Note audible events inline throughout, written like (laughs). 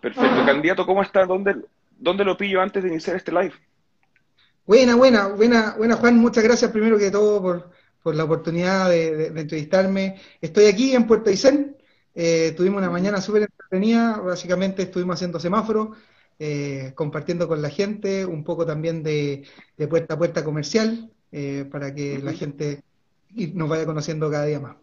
Perfecto. Candidato, ¿cómo está? ¿Dónde, ¿Dónde lo pillo antes de iniciar este live? Buena, buena, buena, buena Juan, muchas gracias primero que todo por, por la oportunidad de, entrevistarme. Estoy aquí en Puerto Aysén, eh, tuvimos una mañana súper entretenida, básicamente estuvimos haciendo semáforos, eh, compartiendo con la gente, un poco también de, puerta a puerta comercial, eh, para que la gente nos vaya conociendo cada día más.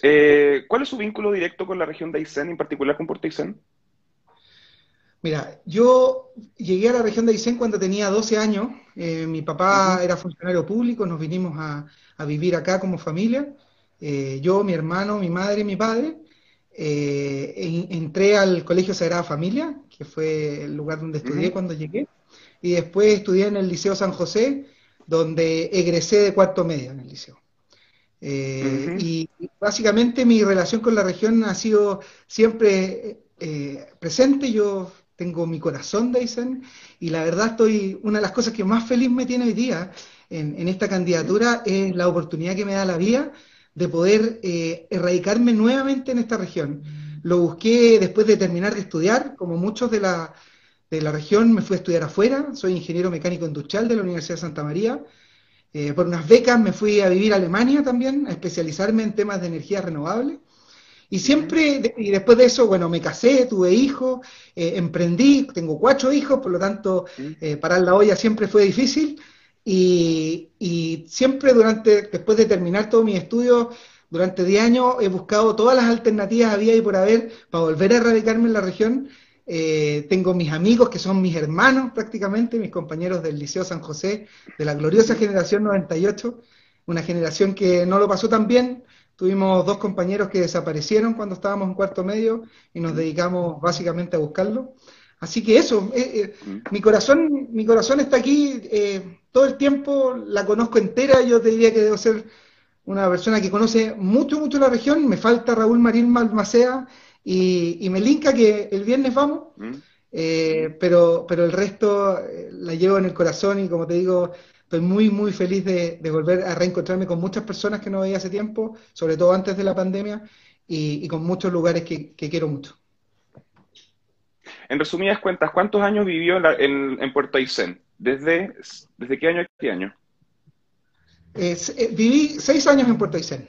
¿Cuál es su vínculo directo con la región de Aysén, en particular con Puerto Aysén? Mira, yo llegué a la región de Aysén cuando tenía 12 años. Eh, mi papá era funcionario público, nos vinimos a, vivir acá como familia. Eh, yo, mi hermano, mi madre y mi padre. Eh, entré al Colegio Sagrada Familia, que fue el lugar donde estudié cuando llegué. Y después estudié en el Liceo San José, donde egresé de cuarto medio en el liceo. Y básicamente mi relación con la región ha sido siempre presente. Yo tengo mi corazón de y la verdad estoy, una de las cosas que más feliz me tiene hoy día en, esta candidatura es la oportunidad que me da la vida de poder eh, erradicarme nuevamente en esta región. Lo busqué después de terminar de estudiar, como muchos de la, de la región me fui a estudiar afuera, soy ingeniero mecánico industrial de la Universidad de Santa María. Eh, por unas becas me fui a vivir a Alemania también, a especializarme en temas de energía renovable. Y siempre, y después de eso, bueno, me casé, tuve hijos, eh, emprendí, tengo cuatro hijos, por lo tanto, eh, parar la olla siempre fue difícil. Y, y, siempre durante, después de terminar todos mis estudios, durante 10 años he buscado todas las alternativas había y por haber para volver a erradicarme en la región. Eh, tengo mis amigos que son mis hermanos prácticamente, mis compañeros del Liceo San José, de la gloriosa generación 98, una generación que no lo pasó tan bien, Tuvimos dos compañeros que desaparecieron cuando estábamos en cuarto medio y nos dedicamos básicamente a buscarlo. Así que eso, eh, eh, mi corazón, mi corazón está aquí eh, todo el tiempo, la conozco entera, yo te diría que debo ser una persona que conoce mucho, mucho la región, me falta Raúl Marín Malmacea y, y me linka que el viernes vamos, pero, pero el resto la llevo en el corazón y como te digo, estoy muy, muy feliz de, volver a reencontrarme con muchas personas que no veía hace tiempo, sobre todo antes de la pandemia, y, con muchos lugares que, quiero mucho. En resumidas cuentas, ¿cuántos años vivió en, Puerto Aysén? ¿Desde, ¿Desde qué año a qué año? Eh, viví seis años en Puerto Aysén.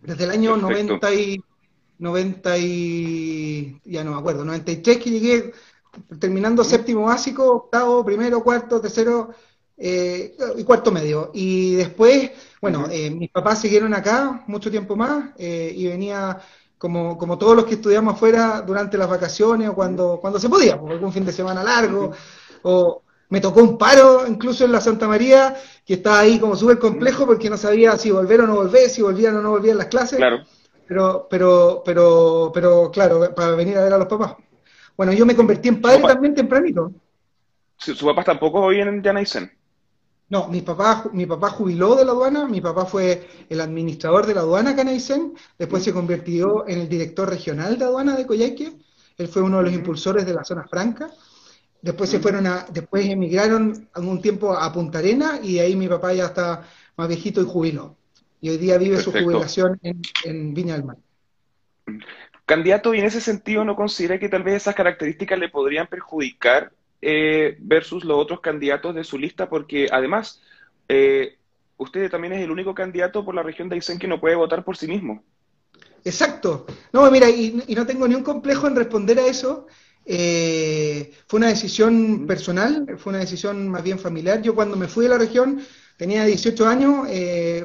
Desde el año 90 y, 90 y... ya no me acuerdo, 93 que llegué terminando séptimo básico, octavo, primero, cuarto, tercero, eh, y cuarto medio. Y después, bueno, eh, mis papás siguieron acá mucho tiempo más eh, y venía como, como todos los que estudiamos afuera durante las vacaciones o cuando, cuando se podía, por algún fin de semana largo, o me tocó un paro incluso en la Santa María, que estaba ahí como súper complejo porque no sabía si volver o no volver, si volvían o no volvían las clases. Claro. Pero, pero, pero, pero, claro, para venir a ver a los papás. Bueno, yo me convertí en padre también tempranito. ¿Su papás tampoco hoy en Janaisen? No, mi papá, mi papá jubiló de la aduana, mi papá fue el administrador de la aduana Canaicén, después se convirtió en el director regional de aduana de Coyhaique, él fue uno de los impulsores de la zona franca, después se fueron a, después emigraron algún tiempo a Punta Arena y ahí mi papá ya está más viejito y jubiló. Y hoy día vive su jubilación en, Viña del Mar. Candidato, y en ese sentido no considera que tal vez esas características le podrían perjudicar eh, versus los otros candidatos de su lista, porque además eh, usted también es el único candidato por la región de Aysén que no puede votar por sí mismo. Exacto. No, mira, y, no tengo ni un complejo en responder a eso. Eh, fue una decisión personal, fue una decisión más bien familiar. Yo cuando me fui de la región tenía 18 años,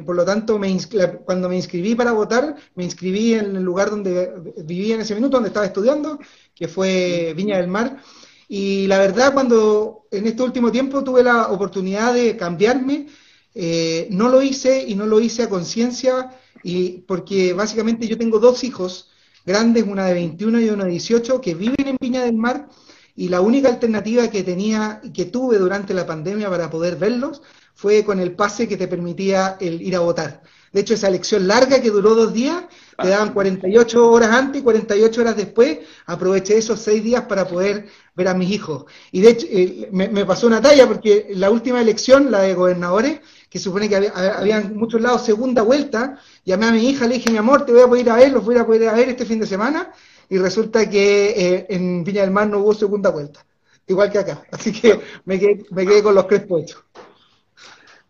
por lo tanto, me cuando me inscribí para votar, me inscribí en el lugar donde vivía en ese minuto, donde estaba estudiando, que fue Viña del Mar. Y la verdad, cuando en este último tiempo tuve la oportunidad de cambiarme, eh, no lo hice y no lo hice a conciencia, y porque básicamente yo tengo dos hijos grandes, una de 21 y una de 18, que viven en Piña del Mar, y la única alternativa que tenía, que tuve durante la pandemia para poder verlos, fue con el pase que te permitía el ir a votar. De hecho, esa elección larga que duró dos días, te daban 48 horas antes y 48 horas después. Aproveché esos seis días para poder ver a mis hijos. Y de hecho, eh, me, pasó una talla porque la última elección, la de gobernadores, que supone que había, en muchos lados segunda vuelta, llamé a mi hija, le dije, mi amor, te voy a poder ir a ver, los voy a poder ir a ver este fin de semana. y resulta que eh, en Viña del Mar no hubo segunda vuelta, igual que acá. Así que me quedé, me quedé con los crespos hechos.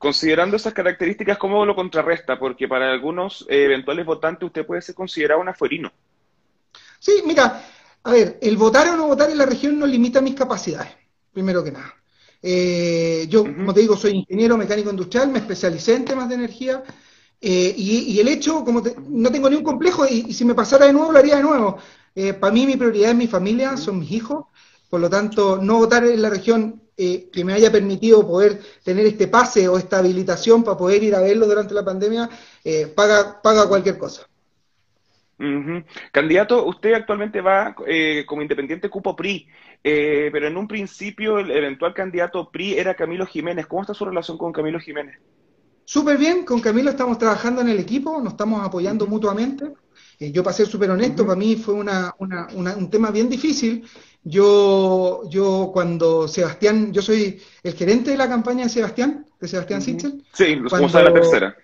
Considerando esas características, ¿cómo lo contrarresta? Porque para algunos eh, eventuales votantes usted puede ser considerado un afuerino. Sí, mira, a ver, el votar o no votar en la región no limita mis capacidades, primero que nada. Eh, yo, como te digo, soy ingeniero mecánico industrial, me especialicé en temas de energía eh, y, el hecho, como no tengo ni un complejo y, si me pasara de nuevo lo haría de nuevo. para mí mi prioridad es mi familia, son mis hijos, por lo tanto, no votar en la región eh, que me haya permitido poder tener este pase o esta habilitación para poder ir a verlo durante la pandemia, eh, paga, paga cualquier cosa. Candidato, usted actualmente va eh, como independiente cupo PRI, pero en un principio el eventual candidato PRI era Camilo Jiménez. ¿Cómo está su relación con Camilo Jiménez? Súper bien, con Camilo estamos trabajando en el equipo, nos estamos apoyando mutuamente. yo, para ser súper honesto, para mí fue un tema bien difícil yo, yo cuando Sebastián, yo soy el gerente de la campaña de Sebastián, de Sebastián Sichel. Sí, como sabe la tercera.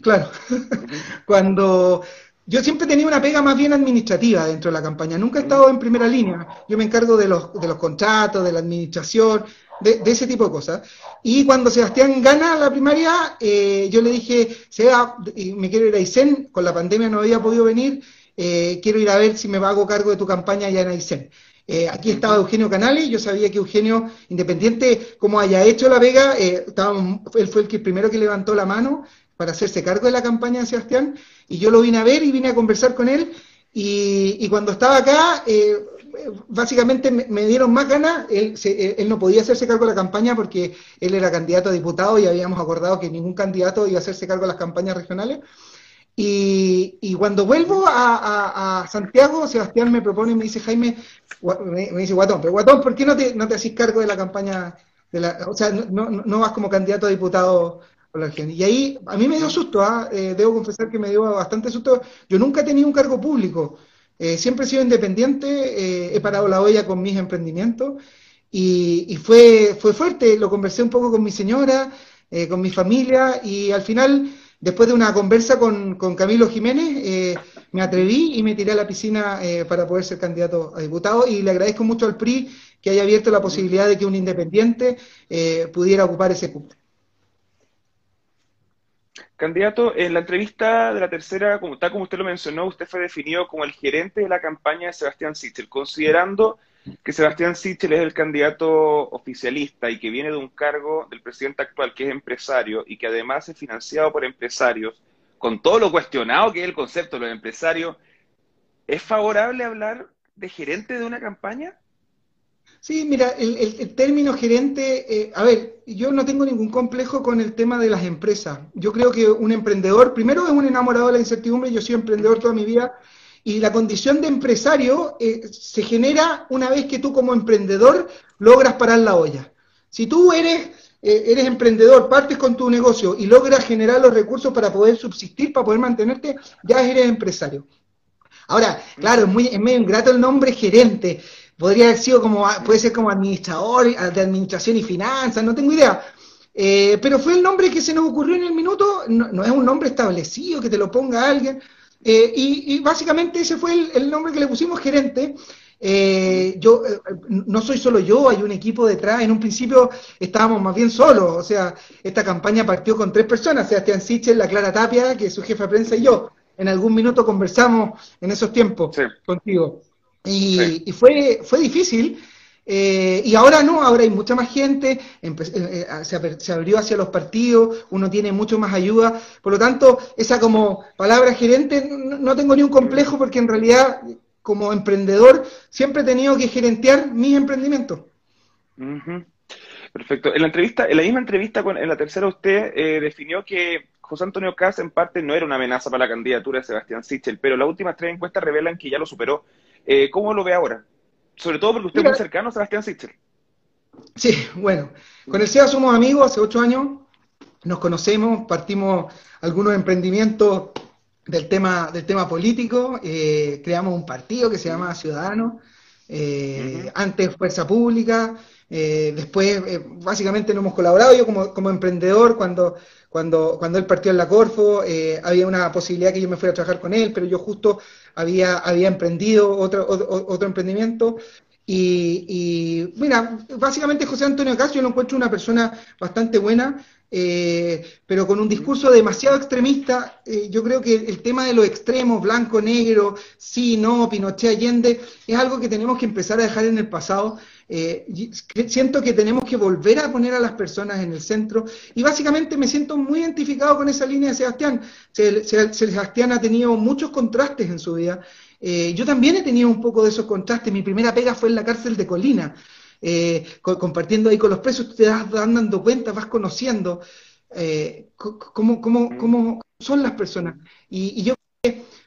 Claro, (laughs) cuando yo siempre tenía una pega más bien administrativa dentro de la campaña, nunca he estado en primera línea, yo me encargo de los, de los contratos, de la administración, de, ese tipo de cosas. Y cuando Sebastián gana la primaria, eh, yo le dije, Seba, me quiero ir a Aysén, con la pandemia no había podido venir, eh, quiero ir a ver si me hago cargo de tu campaña ya en Aysén. Eh, aquí estaba Eugenio Canales, yo sabía que Eugenio, independiente como haya hecho la vega, eh, él fue el que primero que levantó la mano para hacerse cargo de la campaña de Sebastián, y yo lo vine a ver y vine a conversar con él, y, cuando estaba acá, eh, básicamente me, dieron más ganas, él, él, no podía hacerse cargo de la campaña porque él era candidato a diputado y habíamos acordado que ningún candidato iba a hacerse cargo de las campañas regionales, y, cuando vuelvo a, Santiago, Sebastián me propone y me dice, Jaime, me, dice, Guatón, pero Guatón, ¿por qué no te, no te haces cargo de la campaña? De la, o sea, no, no, vas como candidato a diputado por la región. Y ahí a mí me dio susto, ¿ah? eh, debo confesar que me dio bastante susto. Yo nunca he tenido un cargo público, eh, siempre he sido independiente, eh, he parado la olla con mis emprendimientos y, y, fue, fue fuerte. Lo conversé un poco con mi señora, con mi familia y al final después de una conversa con, Camilo Jiménez, eh, me atreví y me tiré a la piscina eh, para poder ser candidato a diputado y le agradezco mucho al PRI que haya abierto la posibilidad de que un independiente eh, pudiera ocupar ese punto. Candidato, en la entrevista de la tercera, como, tal como usted lo mencionó, usted fue definido como el gerente de la campaña de Sebastián Sichel, considerando que Sebastián Sichel es el candidato oficialista y que viene de un cargo del presidente actual, que es empresario y que además es financiado por empresarios, con todo lo cuestionado que es el concepto de los empresarios, ¿es favorable hablar de gerente de una campaña? Sí, mira, el, término gerente, eh, a ver, yo no tengo ningún complejo con el tema de las empresas. Yo creo que un emprendedor, primero es un enamorado de la incertidumbre, yo soy emprendedor toda mi vida, y la condición de empresario eh, se genera una vez que tú como emprendedor logras parar la olla. Si tú eres, eh, eres emprendedor, partes con tu negocio y logras generar los recursos para poder subsistir, para poder mantenerte, ya eres empresario. Ahora, claro, es, muy, es medio ingrato el nombre gerente. Podría haber sido como, puede ser como administrador de administración y finanzas, no tengo idea. Eh, pero fue el nombre que se nos ocurrió en el minuto, no es un nombre establecido que te lo ponga alguien. Eh, y, básicamente ese fue el, nombre que le pusimos gerente. Eh, yo eh, no soy solo yo, hay un equipo detrás. En un principio estábamos más bien solos, o sea, esta campaña partió con tres personas: Sebastián Sichel, la Clara Tapia, que es su jefa de prensa, y yo. En algún minuto conversamos en esos tiempos contigo. Y, y, fue, fue difícil, eh, y ahora no, ahora hay mucha más gente, eh, eh, se, abrió hacia los partidos, uno tiene mucho más ayuda, por lo tanto, esa como palabra gerente no, tengo ni un complejo porque en realidad como emprendedor siempre he tenido que gerentear mis emprendimientos. Perfecto. En la entrevista, en la misma entrevista con, en la tercera usted definió que José Antonio Cas en parte no era una amenaza para la candidatura de Sebastián Sichel, pero las últimas tres encuestas revelan que ya lo superó. ¿Cómo lo ve ahora? Sobre todo porque usted es muy cercano a Sebastián Sichel. Sí, bueno, con el SEA somos amigos hace ocho años, nos conocemos, partimos algunos emprendimientos del tema, del tema político, eh, creamos un partido que se llama Ciudadanos, eh, antes Fuerza Pública, eh, después básicamente no hemos colaborado, yo como, como emprendedor cuando cuando, cuando él partió en la Corfo, había una posibilidad que yo me fuera a trabajar con él, pero yo justo había, había emprendido otro, otro, emprendimiento. Y, mira, básicamente José Antonio Casio yo lo encuentro una persona bastante buena, eh, pero con un discurso demasiado extremista. Eh, yo creo que el tema de los extremos, blanco, negro, sí, no, Pinochet, Allende, es algo que tenemos que empezar a dejar en el pasado. Eh, siento que tenemos que volver a poner a las personas en el centro y básicamente me siento muy identificado con esa línea de Sebastián. Sebastián ha tenido muchos contrastes en su vida. Yo también he tenido un poco de esos contrastes. Mi primera pega fue en la cárcel de Colina eh, compartiendo ahí con los presos, te vas dando cuenta, vas conociendo eh, cómo, cómo, cómo, son las personas. Y, y yo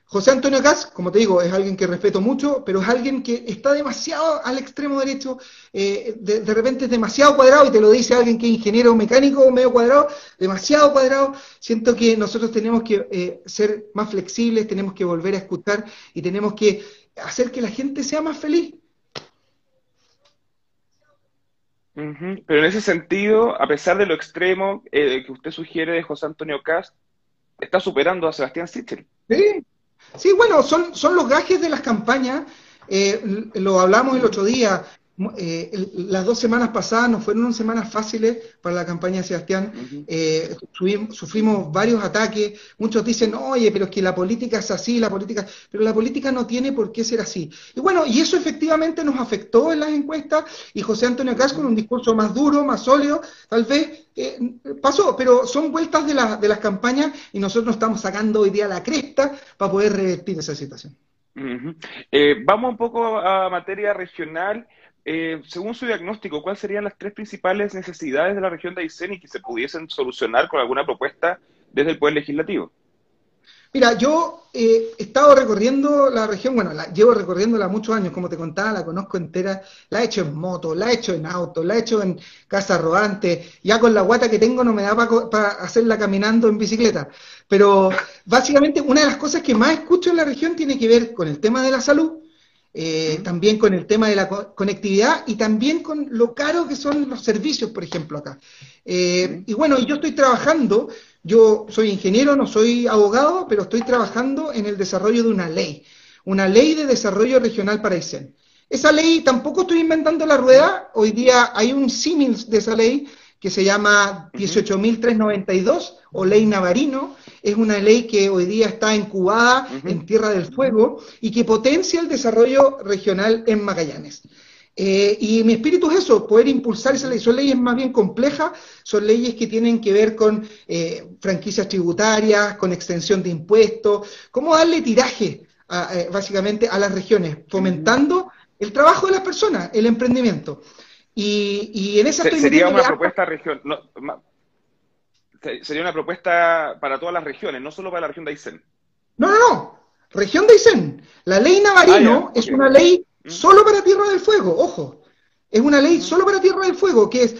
José Antonio Gas, como te digo, es alguien que respeto mucho, pero es alguien que está demasiado al extremo derecho, eh, de, repente es demasiado cuadrado, y te lo dice alguien que es ingeniero mecánico medio cuadrado, demasiado cuadrado. Siento que nosotros tenemos que eh, ser más flexibles, tenemos que volver a escuchar y tenemos que hacer que la gente sea más feliz. Pero en ese sentido, a pesar de lo extremo eh, que usted sugiere de José Antonio Cast, está superando a Sebastián Sichel. Sí, sí bueno, son, son los gajes de las campañas. Eh, lo hablamos el otro día. Eh, las dos semanas pasadas no fueron semanas fáciles para la campaña de Sebastián. Eh, sufrimos varios ataques. Muchos dicen, oye, pero es que la política es así, la política. Pero la política no tiene por qué ser así. Y bueno, y eso efectivamente nos afectó en las encuestas. Y José Antonio Cas, con un discurso más duro, más sólido, tal vez eh, pasó. Pero son vueltas de, de las campañas y nosotros estamos sacando hoy día la cresta para poder revertir esa situación. vamos un poco a materia regional. Eh, según su diagnóstico, ¿cuáles serían las tres principales necesidades de la región de Aysén y que se pudiesen solucionar con alguna propuesta desde el Poder Legislativo? Mira, yo eh, he estado recorriendo la región, bueno, la, llevo recorriéndola muchos años, como te contaba, la conozco entera, la he hecho en moto, la he hecho en auto, la he hecho en casa rodante, ya con la guata que tengo no me da para hacerla caminando en bicicleta. Pero básicamente una de las cosas que más escucho en la región tiene que ver con el tema de la salud, eh, también con el tema de la conectividad y también con lo caro que son los servicios, por ejemplo, acá. Eh, y bueno, yo estoy trabajando, yo soy ingeniero, no soy abogado, pero estoy trabajando en el desarrollo de una ley, una ley de desarrollo regional para ICEN. Esa ley tampoco estoy inventando la rueda, hoy día hay un símil de esa ley que se llama 18.392 o ley Navarino, es una ley que hoy día está incubada en Tierra del Fuego y que potencia el desarrollo regional en Magallanes. Eh, y mi espíritu es eso, poder impulsar esa ley. Son leyes más bien complejas, son leyes que tienen que ver con eh, franquicias tributarias, con extensión de impuestos, cómo darle tiraje eh, básicamente a las regiones, fomentando el trabajo de las personas, el emprendimiento. Y, en esa Sería una propuesta región, sería una propuesta para todas las regiones, no solo para la región de Aysén. No, no, no. Región de Aysén. La ley Navarino ah, es una ley mm. solo para Tierra del Fuego, ojo. Es una ley mm. solo para Tierra del Fuego, que es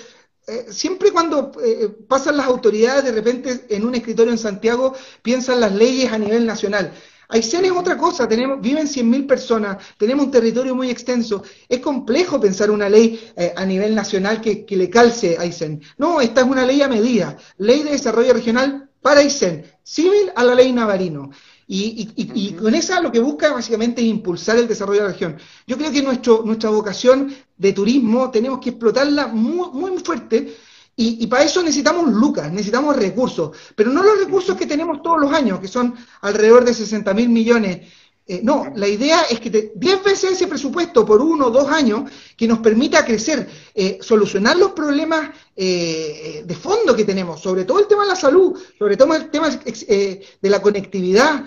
eh, siempre cuando eh, pasan las autoridades de repente en un escritorio en Santiago piensan las leyes a nivel nacional. Aysén es otra cosa, tenemos, viven 100.000 personas, tenemos un territorio muy extenso. Es complejo pensar una ley eh, a nivel nacional que, le calce a Aysén. No, esta es una ley a medida, ley de desarrollo regional para Aysén, civil a la ley Navarino. Y, con esa lo que busca básicamente es impulsar el desarrollo de la región. Yo creo que nuestro, nuestra vocación de turismo tenemos que explotarla muy, muy fuerte y, para eso necesitamos lucas, necesitamos recursos, pero no los recursos que tenemos todos los años, que son alrededor de 60 mil millones. Eh, no, la idea es que te, 10 veces ese presupuesto por uno o dos años que nos permita crecer, eh, solucionar los problemas eh, de fondo que tenemos, sobre todo el tema de la salud, sobre todo el tema de la conectividad,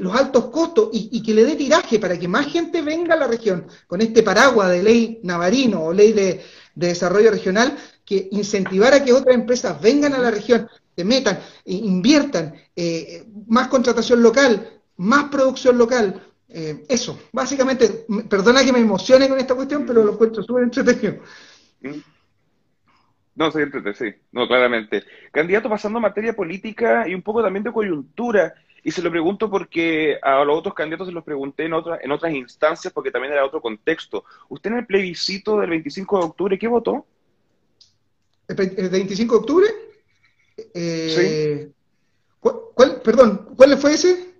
los altos costos y, y, que le dé tiraje para que más gente venga a la región. Con este paraguas de ley navarino o ley de, de desarrollo regional que incentivar a que otras empresas vengan a la región, se metan, e inviertan, eh, más contratación local, más producción local. Eh, eso, básicamente, perdona que me emocione con esta cuestión, pero lo encuentro súper entretenido. Mm. No, sí, sí, no, claramente. Candidato, pasando a materia política y un poco también de coyuntura, y se lo pregunto porque a los otros candidatos se los pregunté en, otras en otras instancias porque también era otro contexto. ¿Usted en el plebiscito del 25 de octubre qué votó? ¿El 25 de octubre? Eh, sí. ¿cuál, perdón, ¿cuál fue ese?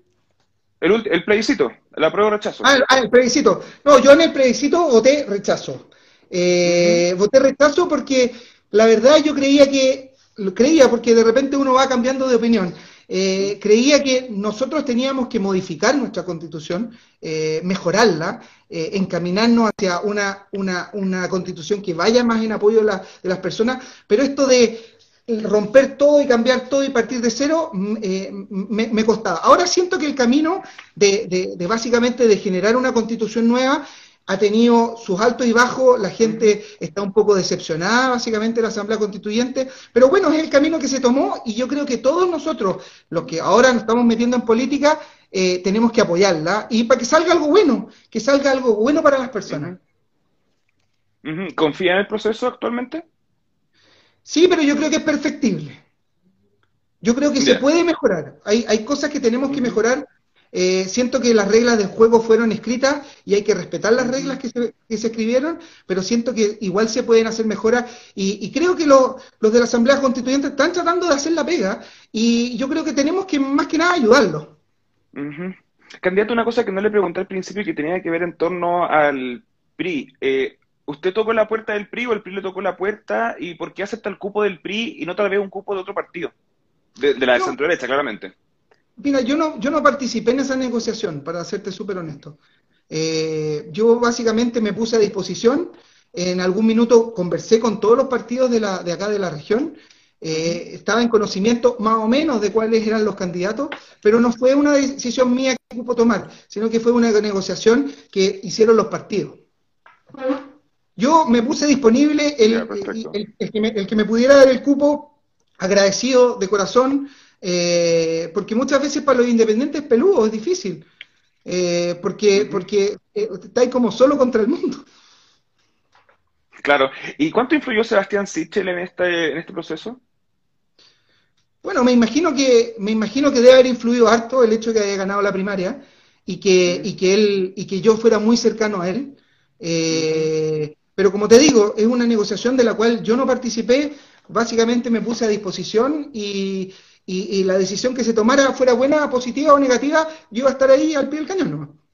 El, el plebiscito, La prueba o rechazo. Ah, ah, el plebiscito. No, yo en el plebiscito voté rechazo. Eh, Voté rechazo porque la verdad yo creía que, creía porque de repente uno va cambiando de opinión. Eh, creía que nosotros teníamos que modificar nuestra constitución, eh, mejorarla, eh, encaminarnos hacia una, una, una, constitución que vaya más en apoyo de, la, de, las personas, pero esto de romper todo y cambiar todo y partir de cero mm, eh, me, me, costaba. Ahora siento que el camino de, de, de básicamente de generar una constitución nueva ha tenido sus altos y bajos, la gente está un poco decepcionada básicamente la Asamblea Constituyente, pero bueno, es el camino que se tomó y yo creo que todos nosotros, los que ahora nos estamos metiendo en política, eh, tenemos que apoyarla y para que salga algo bueno, que salga algo bueno para las personas. ¿Confía en el proceso actualmente? Sí, pero yo creo que es perfectible. Yo creo que yeah. se puede mejorar. Hay, hay cosas que tenemos que mejorar eh, siento que las reglas del juego fueron escritas y hay que respetar las reglas que se, que se escribieron, pero siento que igual se pueden hacer mejoras y, y creo que lo, los de la Asamblea Constituyente están tratando de hacer la pega y yo creo que tenemos que más que nada ayudarlos. Uh -huh. Candidato, una cosa que no le pregunté al principio y que tenía que ver en torno al PRI. Eh, ¿Usted tocó la puerta del PRI o el PRI le tocó la puerta? ¿Y por qué acepta el cupo del PRI y no tal vez un cupo de otro partido? De, de la no. centro derecha, claramente. Mira, yo no, yo no participé en esa negociación, para serte súper honesto. Eh, yo básicamente me puse a disposición, en algún minuto conversé con todos los partidos de, la, de acá de la región, eh, estaba en conocimiento más o menos de cuáles eran los candidatos, pero no fue una decisión mía que pudo tomar, sino que fue una negociación que hicieron los partidos. Yo me puse disponible, el, el que, me, el que me pudiera dar el cupo, agradecido de corazón, eh, porque muchas veces para los independientes es peludo, es difícil, eh, porque, porque eh, estáis como solo contra el mundo. Claro. ¿Y cuánto influyó Sebastián Sichel en este, en este proceso? Bueno, me imagino que me imagino que debe haber influido harto el hecho de que haya ganado la primaria y que, y que él y que yo fuera muy cercano a él. Eh, pero como te digo, es una negociación de la cual yo no participé, básicamente me puse a disposición y, y, y, la decisión que se tomara fuera buena, positiva o negativa, yo iba a estar ahí al pie del cañón ¿no?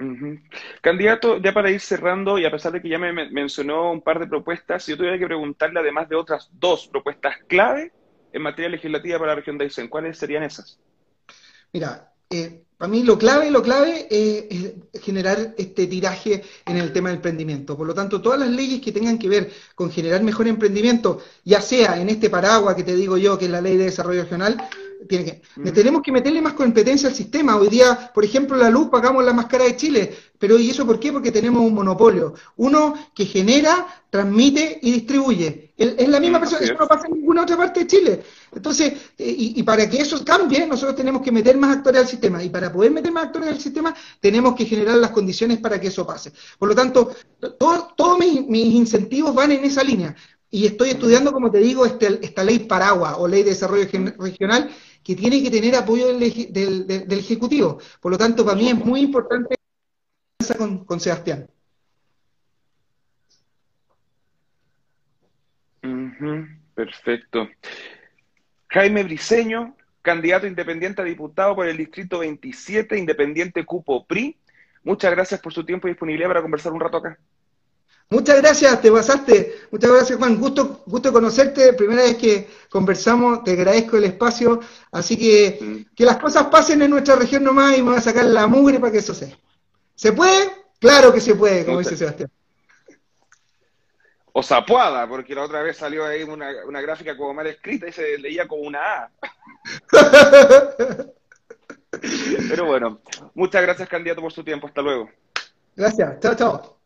Uh -huh. Candidato, ya para ir cerrando, y a pesar de que ya me mencionó un par de propuestas, si yo tuviera que preguntarle, además de otras dos propuestas clave en materia legislativa para la región de Aysén, ¿cuáles serían esas? Mira, eh, para mí lo clave, lo clave eh, es generar este tiraje en el tema del emprendimiento. Por lo tanto, todas las leyes que tengan que ver con generar mejor emprendimiento, ya sea en este paraguas que te digo yo, que es la ley de desarrollo regional, tiene que, mm. tenemos que meterle más competencia al sistema. Hoy día, por ejemplo, la luz pagamos la más cara de Chile, pero ¿y eso por qué? Porque tenemos un monopolio. Uno que genera, transmite y distribuye. Es la misma persona, eso no pasa en ninguna otra parte de Chile. Entonces, y, y, para que eso cambie, nosotros tenemos que meter más actores al sistema. Y para poder meter más actores al sistema, tenemos que generar las condiciones para que eso pase. Por lo tanto, todos todo mis, mis incentivos van en esa línea. Y estoy estudiando, como te digo, este, esta ley paraguas o ley de desarrollo regional que tiene que tener apoyo del, Ejecutivo. Por lo tanto, para mí es muy importante con, con Sebastián. Perfecto. Jaime Briceño, candidato independiente a diputado por el Distrito 27, Independiente Cupo PRI. Muchas gracias por su tiempo y disponibilidad para conversar un rato acá. Muchas gracias, te pasaste. Muchas gracias, Juan. Gusto, gusto conocerte. Primera vez que conversamos, te agradezco el espacio. Así que mm. que las cosas pasen en nuestra región nomás y me voy a sacar la mugre para que eso sea. ¿Se puede? Claro que se puede, como dice Sebastián. O Zapuada, porque la otra vez salió ahí una, una gráfica como mal escrita y se leía como una A. (laughs) Pero bueno, muchas gracias, candidato, por su tiempo. Hasta luego. Gracias. Chao, chao.